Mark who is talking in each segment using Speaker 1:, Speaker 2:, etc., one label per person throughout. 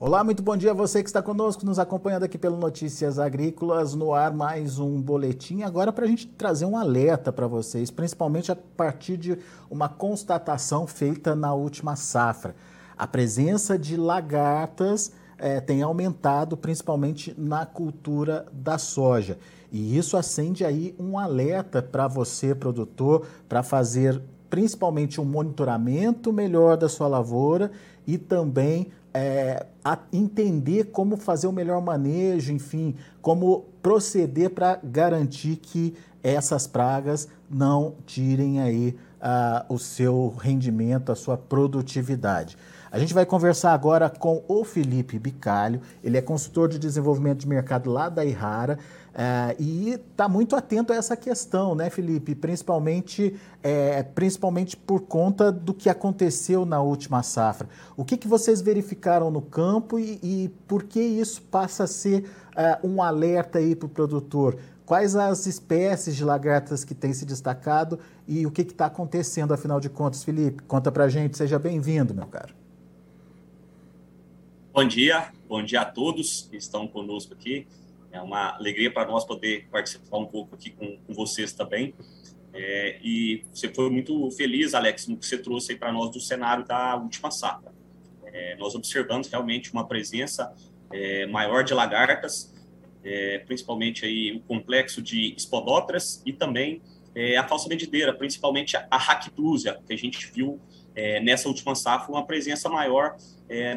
Speaker 1: Olá, muito bom dia a você que está conosco, nos acompanhando aqui pelo Notícias Agrícolas, no ar mais um boletim. Agora para a gente trazer um alerta para vocês, principalmente a partir de uma constatação feita na última safra. A presença de lagartas é, tem aumentado, principalmente na cultura da soja. E isso acende aí um alerta para você, produtor, para fazer principalmente um monitoramento melhor da sua lavoura e também é, entender como fazer o melhor manejo, enfim, como proceder para garantir que essas pragas não tirem aí uh, o seu rendimento, a sua produtividade. A gente vai conversar agora com o Felipe Bicalho, ele é consultor de desenvolvimento de mercado lá da Irara uh, e está muito atento a essa questão, né, Felipe? Principalmente, é, principalmente por conta do que aconteceu na última safra. O que, que vocês verificaram no campo e, e por que isso passa a ser uh, um alerta aí para o produtor? Quais as espécies de lagartas que têm se destacado e o que está acontecendo, afinal de contas, Felipe? Conta para gente, seja bem-vindo, meu caro.
Speaker 2: Bom dia, bom dia a todos que estão conosco aqui. É uma alegria para nós poder participar um pouco aqui com, com vocês também. É, e você foi muito feliz, Alex, no que você trouxe para nós do cenário da última safra. É, nós observamos realmente uma presença é, maior de lagartas, é, principalmente aí o complexo de espodóteras e também é, a falsa medideira, principalmente a Ractúsia, que a gente viu é, nessa última safra uma presença maior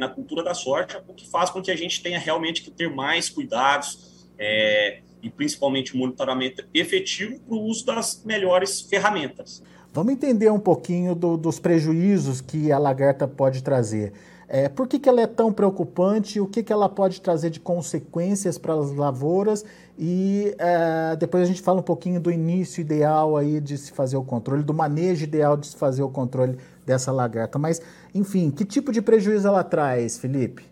Speaker 2: na cultura da soja, o que faz com que a gente tenha realmente que ter mais cuidados é, e principalmente monitoramento efetivo para o uso das melhores ferramentas.
Speaker 1: Vamos entender um pouquinho do, dos prejuízos que a lagarta pode trazer. É, por que, que ela é tão preocupante? O que, que ela pode trazer de consequências para as lavouras? E é, depois a gente fala um pouquinho do início ideal aí de se fazer o controle, do manejo ideal de se fazer o controle dessa lagarta. Mas, enfim, que tipo de prejuízo ela traz, Felipe?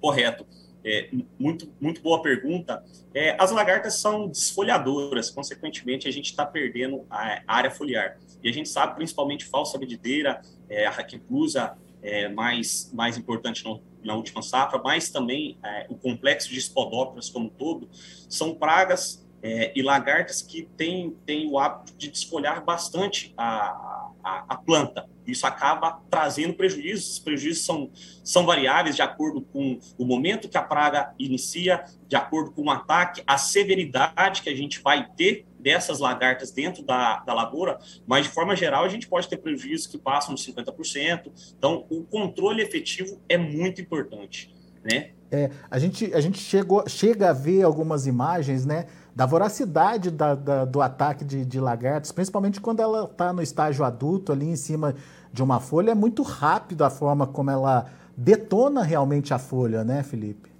Speaker 2: Correto. É, muito, muito boa pergunta. É, as lagartas são desfolhadoras, consequentemente, a gente está perdendo a área foliar. E a gente sabe, principalmente, falsa medideira, é, a raquiclusa, é, mais, mais importante no, na última safra, mas também é, o complexo de espodóporas como um todo, são pragas é, e lagartas que têm, têm o hábito de desfolhar bastante a, a, a, planta. Isso acaba trazendo prejuízos. Os prejuízos são, são variáveis de acordo com o momento que a praga inicia, de acordo com o ataque, a severidade que a gente vai ter dessas lagartas dentro da, da lavoura, mas de forma geral a gente pode ter prejuízos que passam de 50%. Então, o controle efetivo é muito importante, né?
Speaker 1: É, a gente, a gente chegou, chega a ver algumas imagens, né? Da voracidade da, da, do ataque de, de lagartas, principalmente quando ela está no estágio adulto, ali em cima de uma folha, é muito rápido a forma como ela detona realmente a folha, né, Felipe?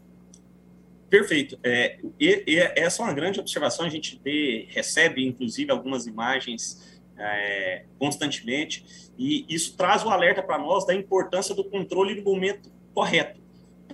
Speaker 2: Perfeito. É, e, e, essa é uma grande observação. A gente vê, recebe, inclusive, algumas imagens é, constantemente, e isso traz o alerta para nós da importância do controle no momento correto.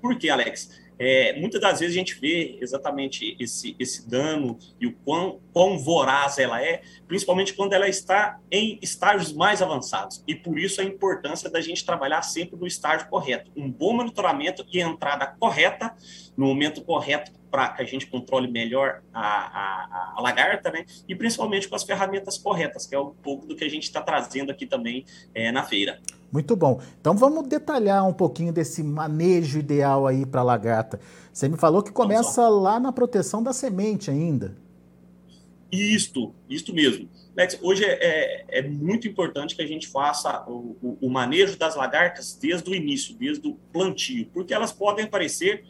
Speaker 2: Por quê, Alex? É, muitas das vezes a gente vê exatamente esse, esse dano e o quão, quão voraz ela é, principalmente quando ela está em estágios mais avançados. E por isso a importância da gente trabalhar sempre no estágio correto. Um bom monitoramento e entrada correta, no momento correto, para que a gente controle melhor a, a, a, lagarta, né? E principalmente com as ferramentas corretas, que é um pouco do que a gente está trazendo aqui também é, na feira.
Speaker 1: Muito bom. Então vamos detalhar um pouquinho desse manejo ideal aí para a lagarta. Você me falou que começa lá na proteção da semente ainda.
Speaker 2: Isto, isto mesmo. Lex, hoje é, é, é, muito importante que a gente faça o, o, o, manejo das lagartas desde o início, desde o plantio, porque elas podem aparecer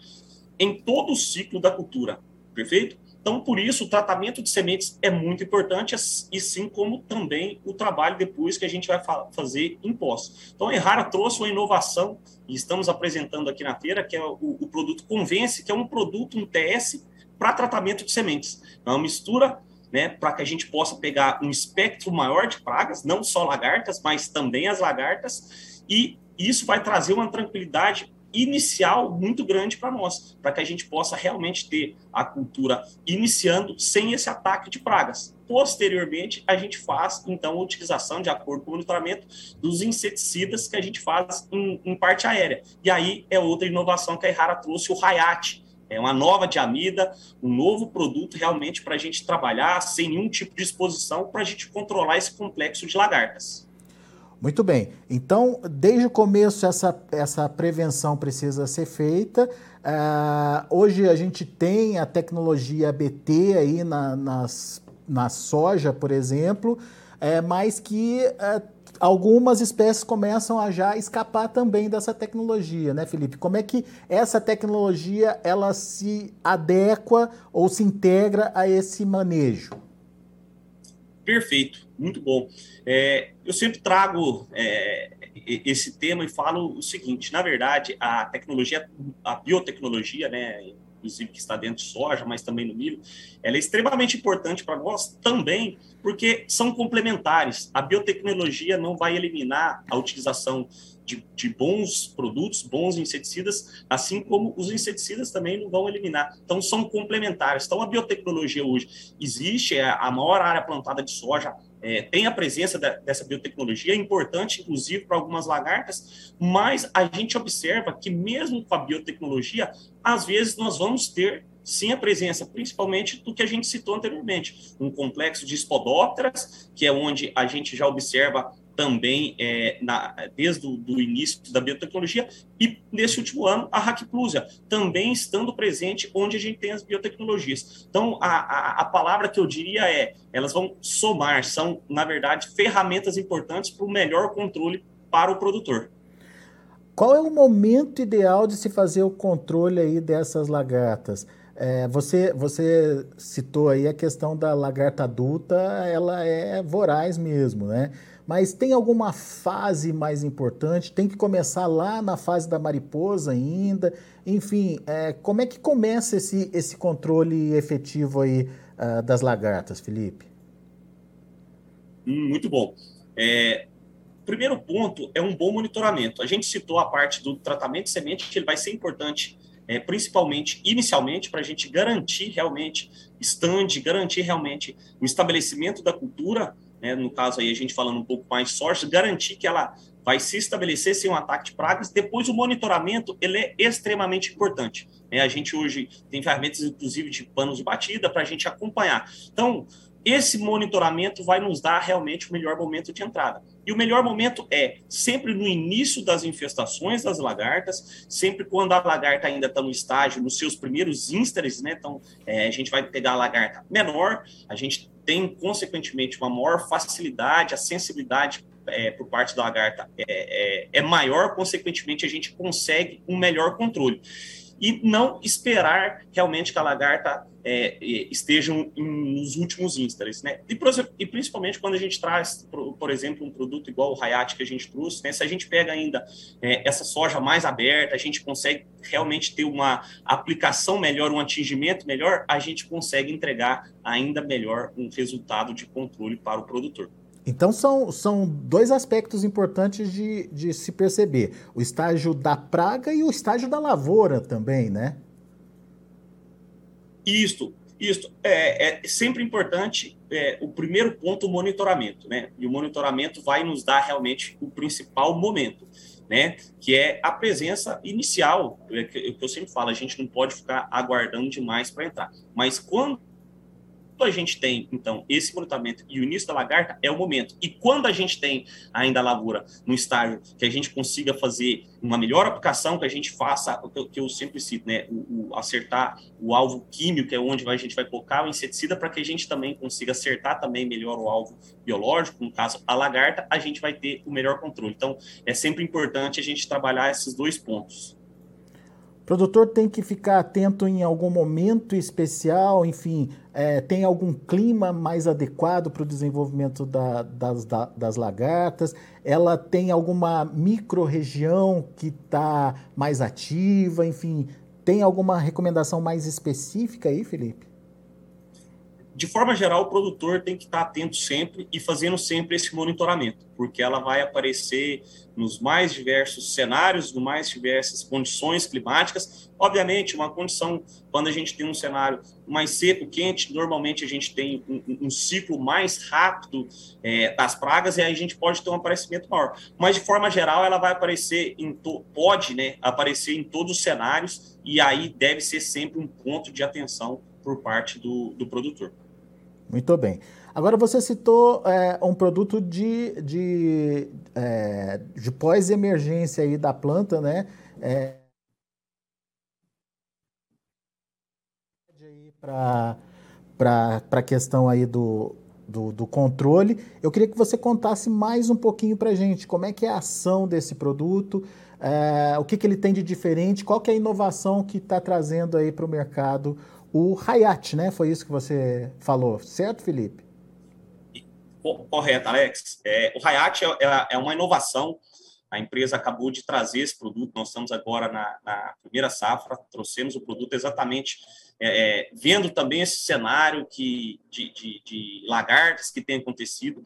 Speaker 2: em todo o ciclo da cultura, perfeito? Então, por isso, o tratamento de sementes é muito importante, e sim como também o trabalho depois que a gente vai fazer em pós. Então, a Errara trouxe uma inovação, e estamos apresentando aqui na feira, que é o, o produto Convence, que é um produto, um TS, para tratamento de sementes. É uma mistura né, para que a gente possa pegar um espectro maior de pragas, não só lagartas, mas também as lagartas, e isso vai trazer uma tranquilidade inicial muito grande para nós, para que a gente possa realmente ter a cultura iniciando sem esse ataque de pragas. Posteriormente, a gente faz, então, a utilização, de acordo com o monitoramento, dos inseticidas que a gente faz em, em parte aérea. E aí é outra inovação que a Errara trouxe, o Hayat, é uma nova diamida, um novo produto realmente para a gente trabalhar sem nenhum tipo de exposição para a gente controlar esse complexo de lagartas.
Speaker 1: Muito bem. Então, desde o começo, essa, essa prevenção precisa ser feita. Uh, hoje a gente tem a tecnologia BT aí na, nas, na soja, por exemplo, é, mas que uh, algumas espécies começam a já escapar também dessa tecnologia, né, Felipe? Como é que essa tecnologia ela se adequa ou se integra a esse manejo?
Speaker 2: Perfeito, muito bom. É, eu sempre trago é, esse tema e falo o seguinte: na verdade, a tecnologia, a biotecnologia, né, inclusive que está dentro de soja, mas também no milho, ela é extremamente importante para nós também, porque são complementares. A biotecnologia não vai eliminar a utilização de, de, bons produtos, bons inseticidas, assim como os inseticidas também não vão eliminar. Então, são complementares. Então, a biotecnologia hoje existe, é a maior área plantada de soja é, tem a presença da, dessa biotecnologia, é importante, inclusive, para algumas lagartas, mas a gente observa que, mesmo com a biotecnologia, às vezes nós vamos ter sim a presença, principalmente do que a gente citou anteriormente, um complexo de espodópteras, que é onde a gente já observa também é, na, desde o início da biotecnologia, e nesse último ano, a Hackplusia, também estando presente onde a gente tem as biotecnologias. Então, a, a, a palavra que eu diria é, elas vão somar, são, na verdade, ferramentas importantes para o melhor controle para o produtor.
Speaker 1: Qual é o momento ideal de se fazer o controle aí dessas lagartas? É, você, você citou aí a questão da lagarta adulta, ela é voraz mesmo, né? Mas tem alguma fase mais importante? Tem que começar lá na fase da mariposa ainda? Enfim, é, como é que começa esse, esse controle efetivo aí uh, das lagartas, Felipe?
Speaker 2: Hum, muito bom. É, primeiro ponto é um bom monitoramento. A gente citou a parte do tratamento de semente, que ele vai ser importante, é, principalmente inicialmente, para a gente garantir realmente stand, garantir realmente o estabelecimento da cultura né, no caso aí a gente falando um pouco mais source, garantir que ela vai se estabelecer sem um ataque de pragas. Depois o monitoramento ele é extremamente importante. Né? A gente hoje tem ferramentas inclusive de panos de batida para a gente acompanhar. Então esse monitoramento vai nos dar realmente o melhor momento de entrada. E o melhor momento é sempre no início das infestações das lagartas, sempre quando a lagarta ainda está no estágio, nos seus primeiros ísteres, né? Então, é, a gente vai pegar a lagarta menor, a gente tem, consequentemente, uma maior facilidade, a sensibilidade é, por parte da lagarta é, é, é maior, consequentemente, a gente consegue um melhor controle e não esperar realmente que a lagarta é, estejam nos últimos instares, né? E, e, principalmente quando a gente traz, por, por, exemplo, um produto igual o Hayat que a gente trouxe, né? Se a gente pega ainda é, essa soja mais aberta, a gente consegue realmente ter uma aplicação melhor, um atingimento melhor, a gente consegue entregar ainda melhor um resultado de controle para o produtor.
Speaker 1: Então são, são dois aspectos importantes de, de se perceber: o estágio da praga e o estágio da lavoura também, né?
Speaker 2: Isto, isto. É, é sempre importante é, o primeiro ponto, o monitoramento, né? E o monitoramento vai nos dar realmente o principal momento, né? Que é a presença inicial, é é que eu sempre falo, a gente não pode ficar aguardando demais para entrar. Mas quando a gente tem, então, esse monitoramento e o início da lagarta, é o momento. E quando a gente tem ainda a lavoura no estágio que a gente consiga fazer uma melhor aplicação, que a gente faça, o que que eu sempre cito, né, o, o, acertar o alvo químico, que é onde a gente vai colocar o inseticida, para que a gente também consiga acertar também melhor o alvo biológico, no caso a lagarta, a gente vai ter o melhor controle. Então, é sempre importante a gente trabalhar esses dois pontos.
Speaker 1: O produtor tem que ficar atento em algum momento especial, enfim, é, tem algum clima mais adequado para o desenvolvimento da, das, da, das lagartas? Ela tem alguma micro-região que está mais ativa? Enfim, tem alguma recomendação mais específica aí, Felipe?
Speaker 2: De forma geral, o produtor tem que estar atento sempre e fazendo sempre esse monitoramento, porque ela vai aparecer nos mais diversos cenários, nos mais diversas condições climáticas. Obviamente, uma condição, quando a gente tem um cenário mais seco, quente, normalmente a gente tem um, um ciclo mais rápido é, das pragas e aí a gente pode ter um aparecimento maior. Mas, de forma geral, ela vai aparecer, em to, pode né, aparecer em todos os cenários e aí deve ser sempre um ponto de atenção por parte do, do produtor.
Speaker 1: Muito bem. Agora você citou é, um produto de, de, é, de pós-emergência aí da planta, né? É, para a questão aí do, do, do, controle. Eu queria que você contasse mais um pouquinho para a gente como é que é a ação desse produto, é, o que, que ele tem de diferente, qual que é a inovação que está trazendo aí para o mercado o Hayat, né? Foi isso que você falou, certo, Felipe?
Speaker 2: Correto, Alex. É, o Hayat é, é, é, uma inovação. A empresa acabou de trazer esse produto. Nós estamos agora na, na primeira safra. Trouxemos o produto exatamente é, é vendo também esse cenário que, de, de, de lagartas que tem acontecido.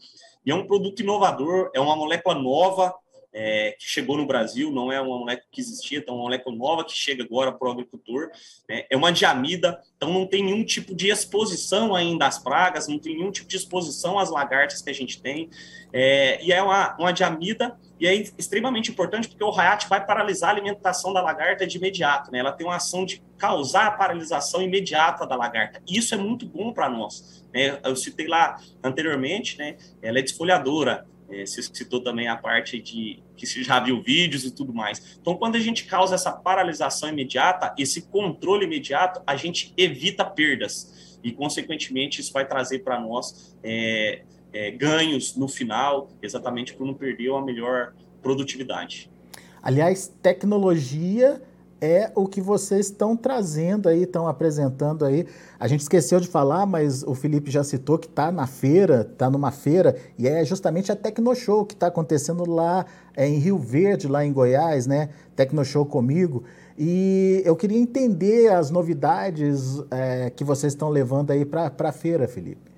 Speaker 2: E é um produto inovador, é uma molécula nova é, que chegou no Brasil, não é uma molécula que existia, então é uma molécula nova que chega agora para o agricultor. Né? É uma diamida, então não tem nenhum tipo de exposição ainda às pragas, não tem nenhum tipo de exposição às lagartas que a gente tem. É, e é uma, uma diamida, e é extremamente importante porque o RAIAT vai paralisar a alimentação da lagarta de imediato. Né? Ela tem uma ação de causar a paralisação imediata da lagarta. E isso é muito bom para nós. Né? Eu citei lá anteriormente, né? ela é desfolhadora, é, você citou também a parte de que se já viu vídeos e tudo mais. Então, quando a gente causa essa paralisação imediata, esse controle imediato, a gente evita perdas. E, consequentemente, isso vai trazer para nós é, é, ganhos no final, exatamente por não perder a melhor produtividade.
Speaker 1: Aliás, tecnologia é o que vocês estão trazendo aí, estão apresentando aí. A gente esqueceu de falar, mas o Felipe já citou que está na feira, está numa feira, e é justamente a Tecnoshow que está acontecendo lá é, em Rio Verde, lá em Goiás, né? Tecnoshow comigo. E eu queria entender as novidades é, que vocês estão levando aí para a feira, Felipe.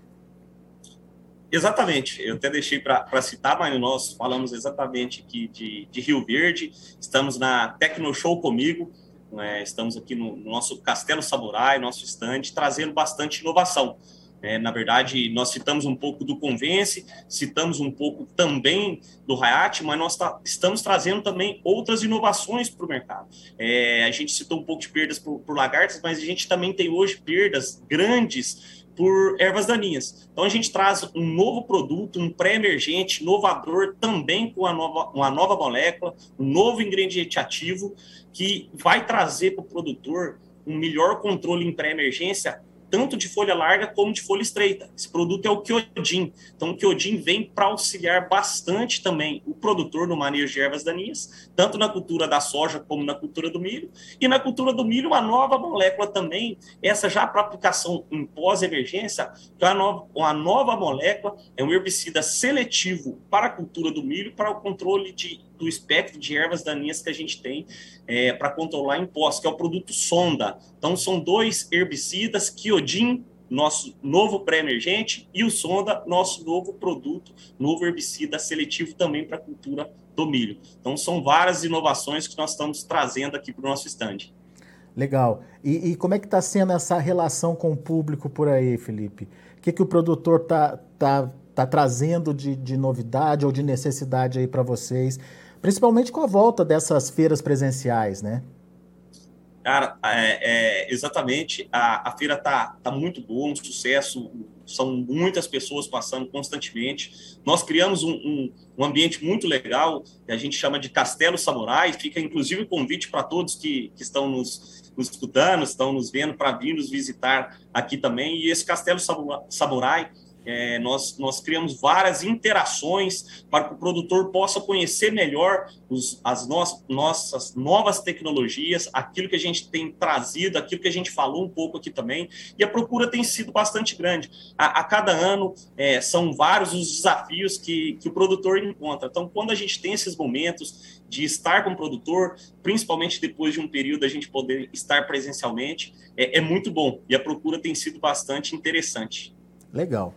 Speaker 2: Exatamente, eu até deixei para citar, mas nós falamos exatamente aqui de, de Rio Verde, estamos na Tecno Show comigo, né, estamos aqui no, no, nosso Castelo Samurai, nosso estande, trazendo bastante inovação. É, na verdade, nós citamos um pouco do Convence, citamos um pouco também do Hayat, mas nós tá, estamos trazendo também outras inovações para o mercado. É, a gente citou um pouco de perdas por, por lagartas, mas a gente também tem hoje perdas grandes por ervas daninhas. Então a gente traz um novo produto, um pré-emergente, inovador, também com uma nova, uma nova molécula, um novo ingrediente ativo, que vai trazer para o produtor um melhor controle em pré-emergência tanto de folha larga como de folha estreita. Esse produto é o Kyodin. Então, o Kyodin vem para auxiliar bastante também o produtor no manejo de ervas daninhas, tanto na cultura da soja como na cultura do milho. E na cultura do milho, uma nova molécula também, essa já para aplicação em pós-emergência, que é uma nova, uma nova molécula, é um herbicida seletivo para a cultura do milho, para o controle de do espectro de ervas daninhas que a gente tem é, para controlar impostos, que é o produto sonda. Então, são dois herbicidas, Kiodin, nosso novo pré-emergente, e o sonda, nosso novo produto, novo herbicida seletivo também para a cultura do milho. Então, são várias inovações que nós estamos trazendo aqui para o nosso estande.
Speaker 1: Legal. E, e, como é que está sendo essa relação com o público por aí, Felipe? O que, que o produtor está tá, tá trazendo de, de novidade ou de necessidade aí para vocês? Principalmente com a volta dessas feiras presenciais, né?
Speaker 2: Cara, é, é, exatamente. A, a feira tá, tá muito boa, um sucesso. São muitas pessoas passando constantemente. Nós criamos um, um, um ambiente muito legal, que a gente chama de Castelo Samurai. Fica, inclusive, o convite para todos que, que estão nos, nos escutando, estão nos vendo, para vir nos visitar aqui também. E esse Castelo Samurai é, nós, nós criamos várias interações para que o produtor possa conhecer melhor os, as no, nossas novas tecnologias, aquilo que a gente tem trazido, aquilo que a gente falou um pouco aqui também, e a procura tem sido bastante grande. A, a cada ano é, são vários os desafios que, que o produtor encontra. Então, quando a gente tem esses momentos de estar com o produtor, principalmente depois de um período a gente poder estar presencialmente, é, é muito bom e a procura tem sido bastante interessante.
Speaker 1: Legal.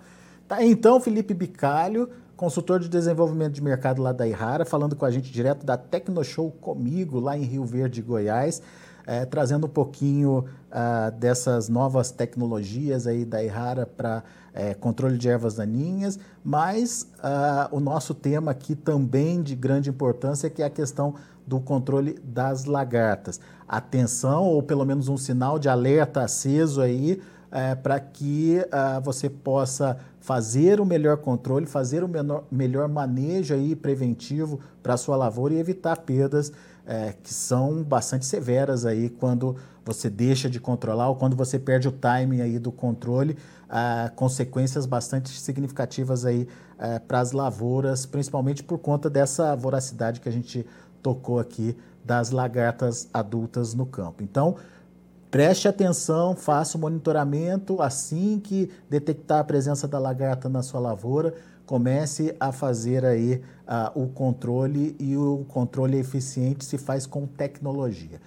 Speaker 1: Tá, então, Felipe Bicalho, consultor de desenvolvimento de mercado lá da Irara, falando com a gente direto da Tecnoshow comigo, lá em Rio Verde, Goiás, é, trazendo um pouquinho uh, dessas novas tecnologias aí da Irara para é, controle de ervas daninhas, mas uh, o nosso tema aqui também de grande importância que é a questão do controle das lagartas. Atenção, ou pelo menos um sinal de alerta aceso aí, é, para que uh, você possa fazer o melhor controle, fazer o menor, melhor manejo aí preventivo para a sua lavoura e evitar perdas é, que são bastante severas aí quando você deixa de controlar ou quando você perde o timing aí do controle, uh, consequências bastante significativas aí uh, para as lavouras, principalmente por conta dessa voracidade que a gente tocou aqui das lagartas adultas no campo. Então, preste atenção, faça o monitoramento assim que detectar a presença da lagarta na sua lavoura, comece a fazer aí uh, o controle e o controle eficiente se faz com tecnologia.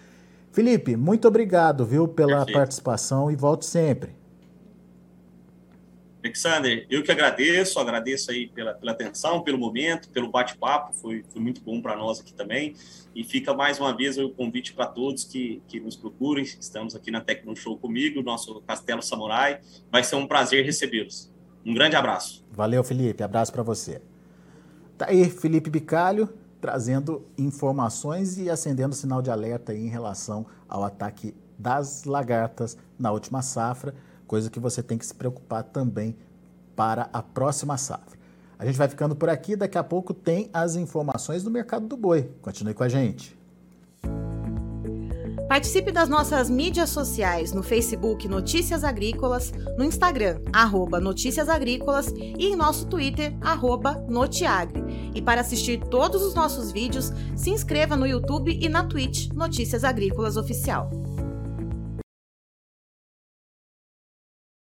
Speaker 1: Felipe, muito obrigado, viu, pela Perfeito. participação e volte sempre.
Speaker 2: Alexander, eu que agradeço, agradeço aí pela, pela atenção, pelo momento, pelo bate-papo, foi, foi muito bom para nós aqui também. E fica mais uma vez o convite para todos que, que nos procurem. Estamos aqui na Tecno Show comigo, nosso Castelo Samurai. Vai ser um prazer recebê-los. Um grande abraço.
Speaker 1: Valeu, Felipe. Abraço para você. Tá aí, Felipe Bicalho, trazendo informações e acendendo sinal de alerta em relação ao ataque das lagartas na última safra coisa que você tem que se preocupar também para a próxima safra. A gente vai ficando por aqui, daqui a pouco tem as informações do mercado do boi. Continue com a gente.
Speaker 3: Participe das nossas mídias sociais no Facebook Notícias Agrícolas, no Instagram, arroba Notícias Agrícolas e em nosso Twitter, arroba Notiagre. E para assistir todos os nossos vídeos, se inscreva no YouTube e na Twitch Notícias Agrícolas Oficial.